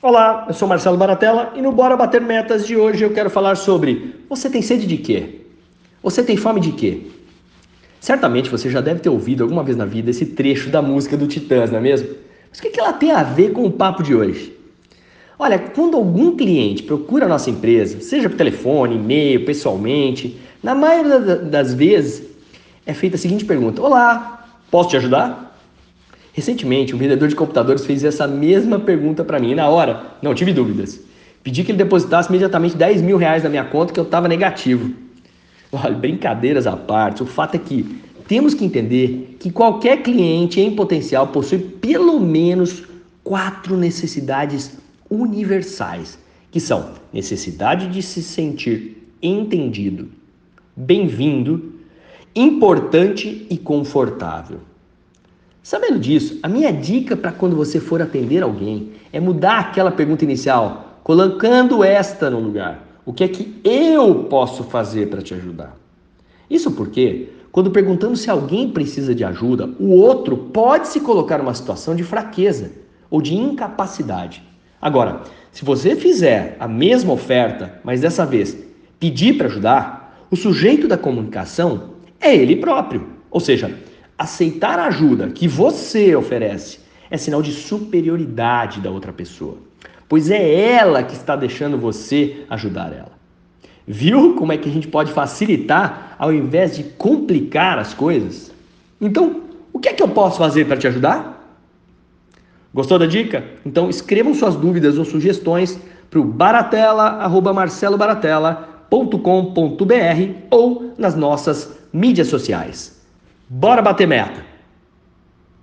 Olá, eu sou Marcelo Baratella e no Bora Bater Metas de hoje eu quero falar sobre você tem sede de quê? Você tem fome de quê? Certamente você já deve ter ouvido alguma vez na vida esse trecho da música do Titãs, não é mesmo? Mas o que ela tem a ver com o papo de hoje? Olha, quando algum cliente procura a nossa empresa, seja por telefone, e-mail, pessoalmente, na maioria das vezes é feita a seguinte pergunta: Olá, posso te ajudar? Recentemente, um vendedor de computadores fez essa mesma pergunta para mim e na hora, não tive dúvidas. Pedi que ele depositasse imediatamente 10 mil reais na minha conta que eu estava negativo. Olha, brincadeiras à parte, o fato é que temos que entender que qualquer cliente em potencial possui pelo menos quatro necessidades universais, que são necessidade de se sentir entendido, bem-vindo, importante e confortável. Sabendo disso, a minha dica para quando você for atender alguém é mudar aquela pergunta inicial, colocando esta no lugar. O que é que eu posso fazer para te ajudar? Isso porque, quando perguntamos se alguém precisa de ajuda, o outro pode se colocar numa situação de fraqueza ou de incapacidade. Agora, se você fizer a mesma oferta, mas dessa vez pedir para ajudar, o sujeito da comunicação é ele próprio. Ou seja, aceitar a ajuda que você oferece é sinal de superioridade da outra pessoa, pois é ela que está deixando você ajudar ela. Viu como é que a gente pode facilitar ao invés de complicar as coisas? Então, o que é que eu posso fazer para te ajudar? Gostou da dica? Então escrevam suas dúvidas ou sugestões para o baratela@marcelobaratella.com.br ou nas nossas mídias sociais. Bora bater meta!